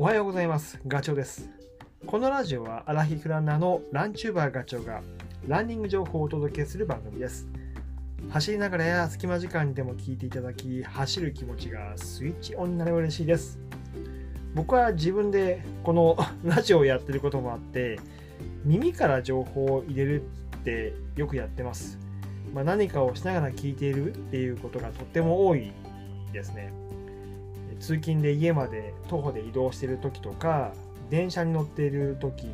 おはようございます。ガチョウです。このラジオはアラヒフランナーのランチューバーガチョウがランニング情報をお届けする番組です。走りながらや隙間時間にでも聞いていただき、走る気持ちがスイッチオンになれば嬉しいです。僕は自分でこの ラジオをやってることもあって、耳から情報を入れるってよくやってます。まあ、何かをしながら聞いているっていうことがとっても多いですね。通勤で家まで徒歩で移動している時とか電車に乗っている時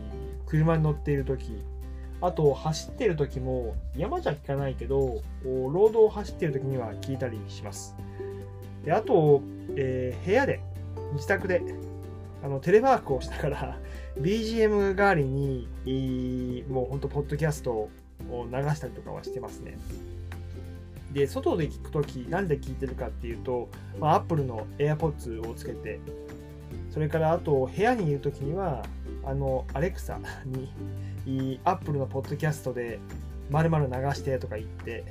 車に乗っている時あと走っている時も山じゃ聞かないけどロードを走っている時には聞いたりします。であと、えー部屋で自宅であのテレワークをしながら BGM 代わりにもうほんとポッドキャストを流したりとかはしてますね。で外で聞くときなんで聞いてるかっていうと、まあ、Apple の AirPods をつけてそれからあと部屋にいるときにはあの Alexa に Apple のポッドキャストで〇〇流してとか言って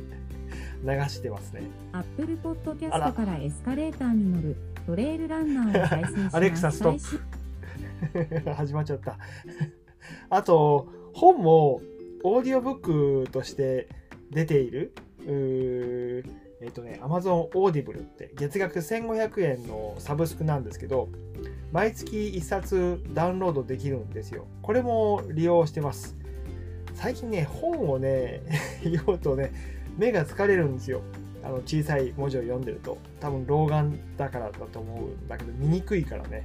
流してますね。アップルポッドキャストからエスカレーターに乗るトレイルランナーを再生します。アレクサストップ。始まっちゃった。あと本もオーディオブックとして出ているえっ、とね Amazon Audible って月額1500円のサブスクなんですけど毎月1冊ダウンロードできるんですよ。これも利用してます。最近ね本をね 読むとね目が疲れるんですよ。あの小さい文字を読んでると。多分老眼だからだと思うんだけど見にくいからね。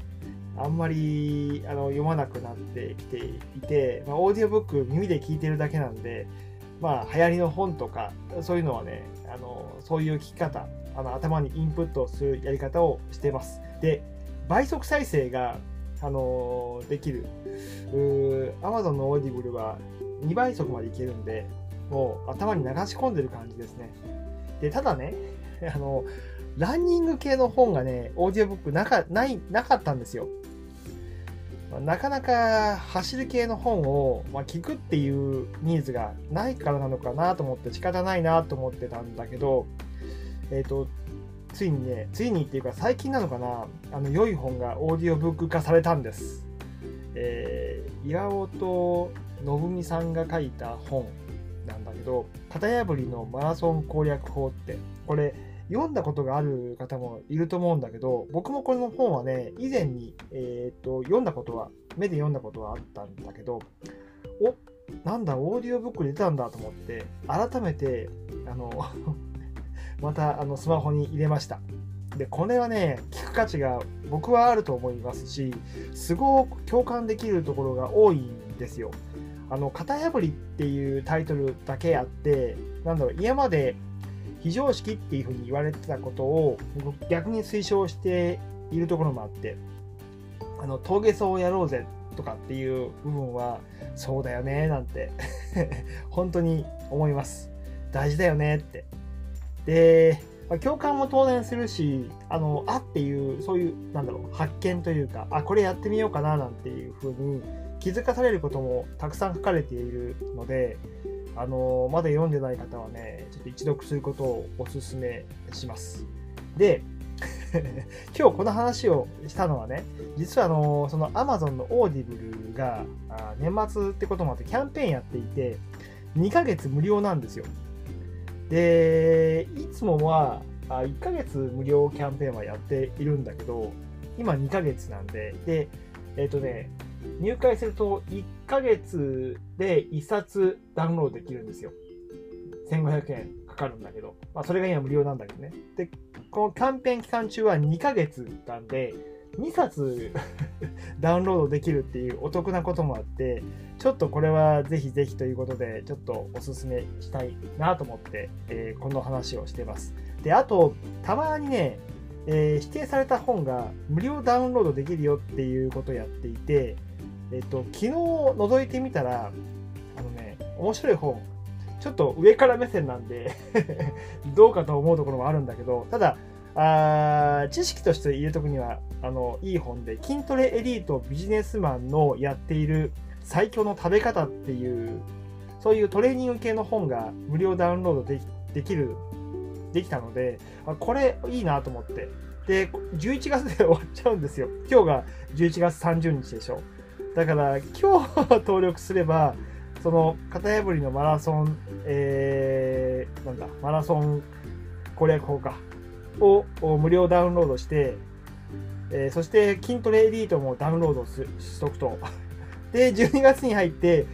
あんまりあの読まなくなってきていて、まあ、オーディオブック耳で聞いてるだけなんで、まあ、流行りの本とかそういうのはねあのそういう聞き方あの頭にインプットするやり方をしてます。で倍速再生があのできる。Amazon の Audible は2倍速までいけるんでもう頭に流し込んでる感じですね。でただねあのランニング系の本がね、オーディオブックなかないなかったんですよ。まなかなか走る系の本を、まあ、聞くっていうニーズがないからなのかなと思って仕方ないなと思ってたんだけど、えっ、と、ついにね、ついにっていうか最近なのかな、あの良い本がオーディオブック化されたんです。えー岩本信美さんが書いた本なんだけど、型破りのマラソン攻略法って、これ、読んだことがある方もいると思うんだけど僕もこの本はね以前に、えー、と読んだことは目で読んだことはあったんだけどおなんだオーディオブック出たんだと思って改めてあの またあのスマホに入れました。でこれはね聞く価値が僕はあると思いますしすごく共感できるところが多いんですよ。あの型破りっていうタイトルだけあってなんだろう今まで非常識っていうふうに言われてたことを逆に推奨しているところもあってあの峠走をやろうぜとかっていう部分はそうだよねなんて 本当に思います。大事だよねって。で、共感も当然するしあのあっていうそういうなんだろう発見というかあこれやってみようかななんていうふうに気づかされることもたくさん書かれているのであのまだ読んでない方はね、ちょっと一読することをお勧めします。で、今日この話をしたのはね、実はあのその Amazon の Audible が年末ってこともあってキャンペーンやっていて、2ヶ月無料なんですよ。で、いつもは1ヶ月無料キャンペーンはやっているんだけど、今2ヶ月なんで、で、えっ、とね、入会すると1ヶ月で1冊ダウンロードできるんですよ。1500円かかるんだけど、まあ、それが今無料なんだけどね。で、このキャンペーン期間中は2ヶ月間で2冊 ダウンロードできるっていうお得なこともあって、ちょっとこれはぜひぜひということで、ちょっとおすすめしたいなと思って、えーこの話をしてます。で、あと、たまにね、えー指定された本が無料ダウンロードできるよっていうことをやっていて、えっと、昨日覗いてみたら、あのね、面白い本、ちょっと上から目線なんで どうかと思うところもあるんだけど、ただ、あ知識として入れとくには、あの、いい本で、筋トレエリートビジネスマンのやっている最強の食べ方っていう、そういうトレーニング系の本が無料ダウンロードできできる、できたので、あこれいいなと思って。で、11月で終わっちゃうんですよ。今日が11月30日でしょ。だから、今日登録すれば、その、型破りのマラソン、えー、なんだ、マラソン攻略法か、を無料ダウンロードして、えーそして筋トレエリートもダウンロードすしとくと。で、12月に入って、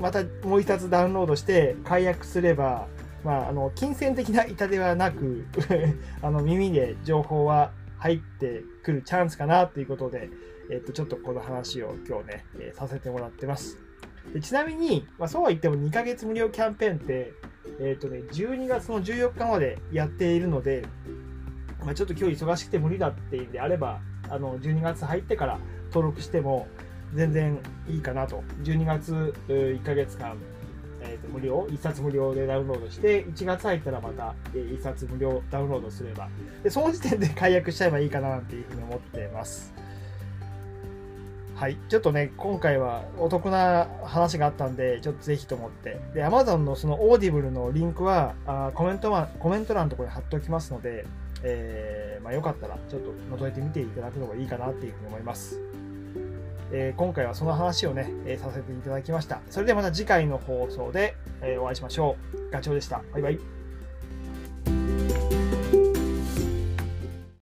またもう一冊ダウンロードして解約すれば、まあ、あの、金銭的な痛手はなく、あの、耳で情報は入ってくるチャンスかなということで、えっと、ちょっとこの話を今日ね、えーさせてもらってます。でちなみに、まあ、そうは言っても2ヶ月無料キャンペーンって、えっとね、12月の14日までやっているので、まあ、ちょっと今日忙しくて無理だっていうんであれば、あの、12月入ってから登録しても全然いいかなと。12月1ヶ月間、えーと無料、1冊無料でダウンロードして、1月入ったらまた1冊無料ダウンロードすれば、でその時点で解約しちゃえばいいかななんていうふうに思ってます。はい。ちょっとね、今回はお得な話があったんで、ちょっとぜひと思って。で、Amazon のその Audible のリンクは、あコメント欄、コメント欄のところに貼っておきますので、えーまあ、よかったらちょっと覗いてみていただくのがいいかなっていうふうに思います。えー今回はその話をね、えーさせていただきました。それではまた次回の放送で、えお会いしましょう。ガチョウでした。バイバイ。